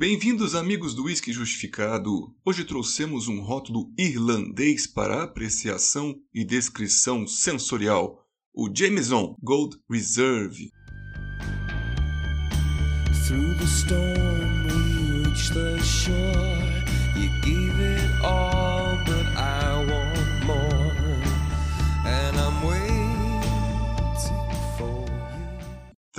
Bem-vindos, amigos do Whisky Justificado. Hoje trouxemos um rótulo irlandês para apreciação e descrição sensorial, o Jameson Gold Reserve. Through the storm we reached the shore. You gave it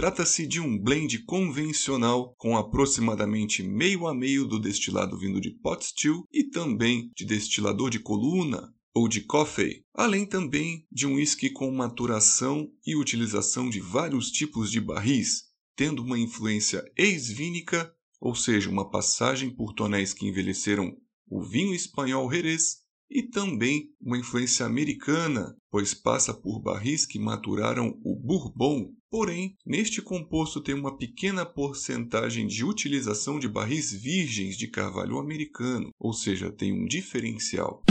Trata-se de um blend convencional com aproximadamente meio a meio do destilado vindo de pot still e também de destilador de coluna ou de coffee, além também de um whisky com maturação e utilização de vários tipos de barris, tendo uma influência ex-vínica, ou seja, uma passagem por tonéis que envelheceram o vinho espanhol Jerez, e também uma influência americana, pois passa por barris que maturaram o Bourbon. Porém, neste composto tem uma pequena porcentagem de utilização de barris virgens de carvalho americano, ou seja, tem um diferencial.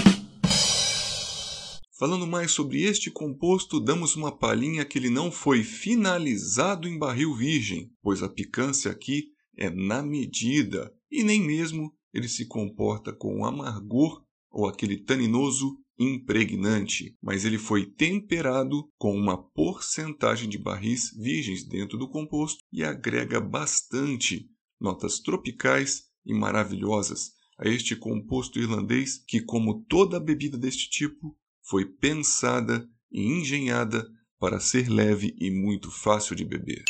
Falando mais sobre este composto, damos uma palhinha que ele não foi finalizado em barril virgem, pois a picância aqui é na medida e nem mesmo ele se comporta com amargor ou aquele taninoso impregnante, mas ele foi temperado com uma porcentagem de barris virgens dentro do composto e agrega bastante notas tropicais e maravilhosas a este composto irlandês que, como toda bebida deste tipo, foi pensada e engenhada para ser leve e muito fácil de beber.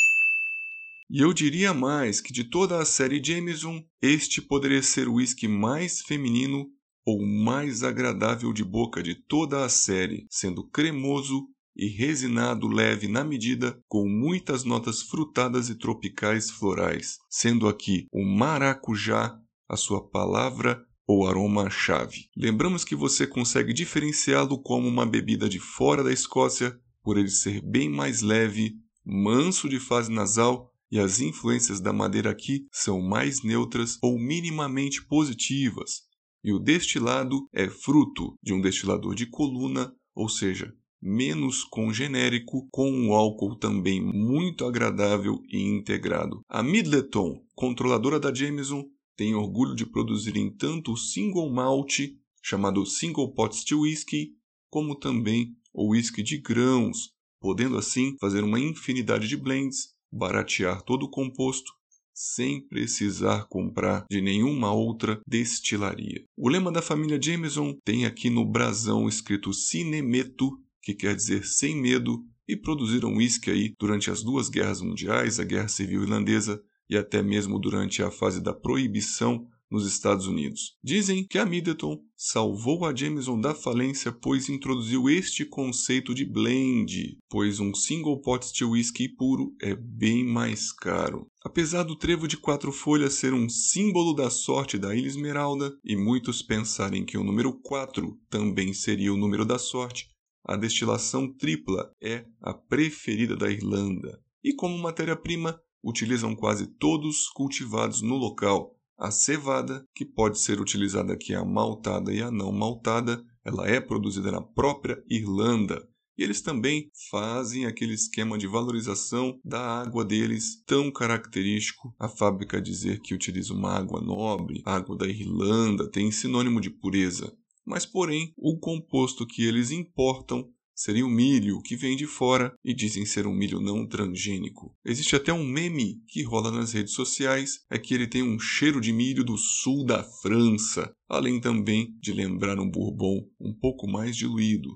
E eu diria mais que de toda a série Jameson, este poderia ser o whisky mais feminino ou mais agradável de boca de toda a série, sendo cremoso e resinado leve na medida, com muitas notas frutadas e tropicais florais, sendo aqui o maracujá a sua palavra ou aroma-chave. Lembramos que você consegue diferenciá-lo como uma bebida de fora da Escócia por ele ser bem mais leve, manso de fase nasal e as influências da madeira aqui são mais neutras ou minimamente positivas. E o destilado é fruto de um destilador de coluna, ou seja, menos congenérico, com um álcool também muito agradável e integrado. A Midleton, controladora da Jameson, tem orgulho de produzirem tanto o single malt, chamado single pot still whisky, como também o whisky de grãos, podendo assim fazer uma infinidade de blends, baratear todo o composto sem precisar comprar de nenhuma outra destilaria. O lema da família Jameson tem aqui no brasão escrito Cinemeto, que quer dizer sem medo, e produziram whisky aí durante as duas guerras mundiais, a Guerra Civil Irlandesa e até mesmo durante a fase da proibição nos Estados Unidos. Dizem que a Middleton salvou a Jameson da falência pois introduziu este conceito de blend, pois um single pot still whisky puro é bem mais caro. Apesar do trevo de quatro folhas ser um símbolo da sorte da Ilha Esmeralda e muitos pensarem que o número 4 também seria o número da sorte, a destilação tripla é a preferida da Irlanda. E como matéria-prima, utilizam quase todos cultivados no local. A cevada, que pode ser utilizada aqui a maltada e a não maltada, ela é produzida na própria Irlanda. E eles também fazem aquele esquema de valorização da água deles, tão característico. A fábrica dizer que utiliza uma água nobre, água da Irlanda, tem sinônimo de pureza. Mas, porém, o composto que eles importam seria o milho que vem de fora e dizem ser um milho não transgênico. Existe até um meme que rola nas redes sociais, é que ele tem um cheiro de milho do sul da França, além também de lembrar um bourbon um pouco mais diluído.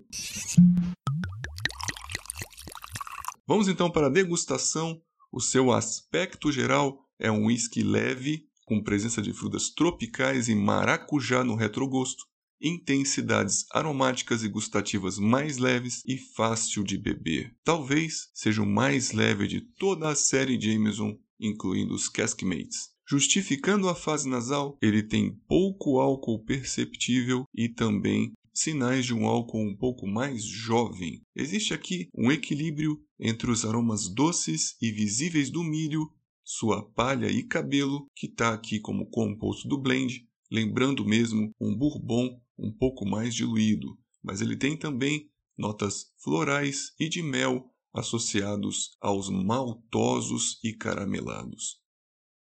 Vamos então para a degustação. O seu aspecto geral é um whisky leve, com presença de frutas tropicais e maracujá no retrogosto intensidades aromáticas e gustativas mais leves e fácil de beber. Talvez seja o mais leve de toda a série Jameson, incluindo os Caskmates. Justificando a fase nasal, ele tem pouco álcool perceptível e também sinais de um álcool um pouco mais jovem. Existe aqui um equilíbrio entre os aromas doces e visíveis do milho, sua palha e cabelo, que está aqui como composto do blend, lembrando mesmo um bourbon um pouco mais diluído, mas ele tem também notas florais e de mel associados aos maltosos e caramelados.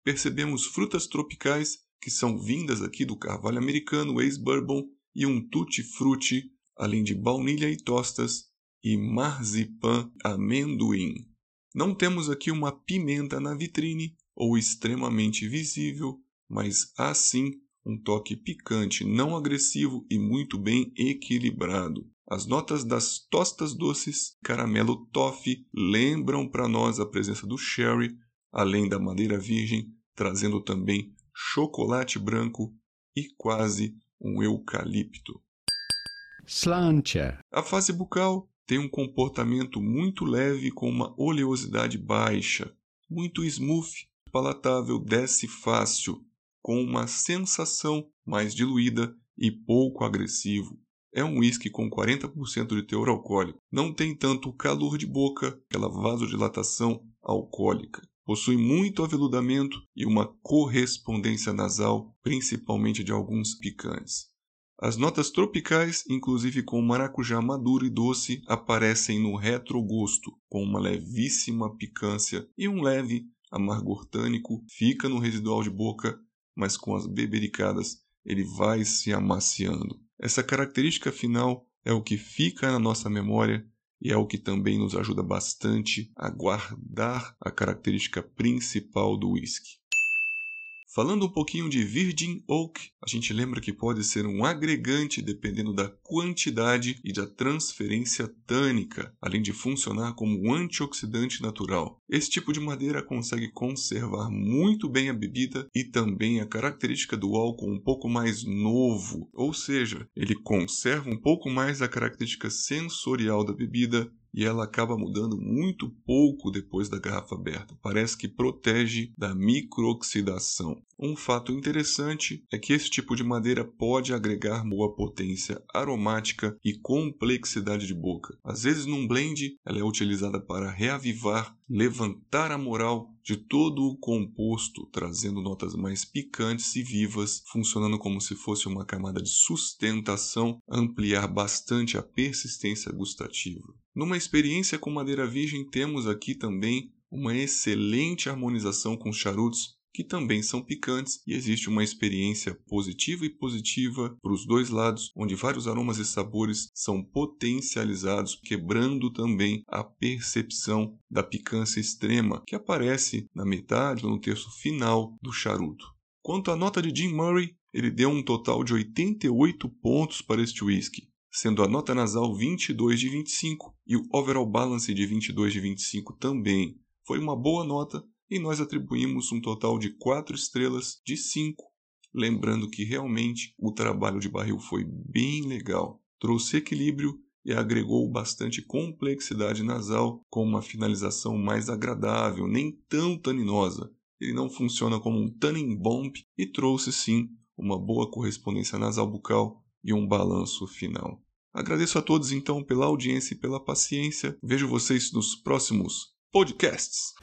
percebemos frutas tropicais que são vindas aqui do carvalho americano, ex-bourbon e um tutti-frutti, além de baunilha e tostas e marzipan amendoim. Não temos aqui uma pimenta na vitrine ou extremamente visível, mas há sim um toque picante, não agressivo e muito bem equilibrado. As notas das tostas doces, caramelo toffee, lembram para nós a presença do sherry, além da madeira virgem, trazendo também chocolate branco e quase um eucalipto. Slantia. A fase bucal tem um comportamento muito leve com uma oleosidade baixa, muito smooth, palatável, desce fácil, com uma sensação mais diluída e pouco agressivo. É um whisky com 40% de teor alcoólico. Não tem tanto calor de boca, aquela vasodilatação alcoólica. Possui muito aveludamento e uma correspondência nasal, principalmente de alguns picantes. As notas tropicais, inclusive com maracujá maduro e doce, aparecem no retrogosto, com uma levíssima picância e um leve amargor tânico, fica no residual de boca, mas com as bebericadas ele vai se amaciando. Essa característica final é o que fica na nossa memória e é o que também nos ajuda bastante a guardar a característica principal do whisky. Falando um pouquinho de Virgin Oak, a gente lembra que pode ser um agregante dependendo da quantidade e da transferência tânica, além de funcionar como um antioxidante natural. Esse tipo de madeira consegue conservar muito bem a bebida e também a característica do álcool um pouco mais novo, ou seja, ele conserva um pouco mais a característica sensorial da bebida e ela acaba mudando muito pouco depois da garrafa aberta. Parece que protege da microoxidação. Um fato interessante é que esse tipo de madeira pode agregar boa potência aromática e complexidade de boca. Às vezes, num blend, ela é utilizada para reavivar, levantar a moral de todo o composto, trazendo notas mais picantes e vivas, funcionando como se fosse uma camada de sustentação, ampliar bastante a persistência gustativa. Numa experiência com madeira virgem, temos aqui também uma excelente harmonização com charutos que também são picantes e existe uma experiência positiva e positiva para os dois lados, onde vários aromas e sabores são potencializados, quebrando também a percepção da picância extrema que aparece na metade ou no terço final do charuto. Quanto à nota de Jim Murray, ele deu um total de 88 pontos para este whisky, sendo a nota nasal 22 de 25 e o overall balance de 22 de 25 também. Foi uma boa nota e nós atribuímos um total de 4 estrelas de 5, lembrando que realmente o trabalho de barril foi bem legal. Trouxe equilíbrio e agregou bastante complexidade nasal com uma finalização mais agradável, nem tão taninosa. Ele não funciona como um tanning bomb e trouxe sim uma boa correspondência nasal bucal e um balanço final. Agradeço a todos então pela audiência e pela paciência. Vejo vocês nos próximos podcasts.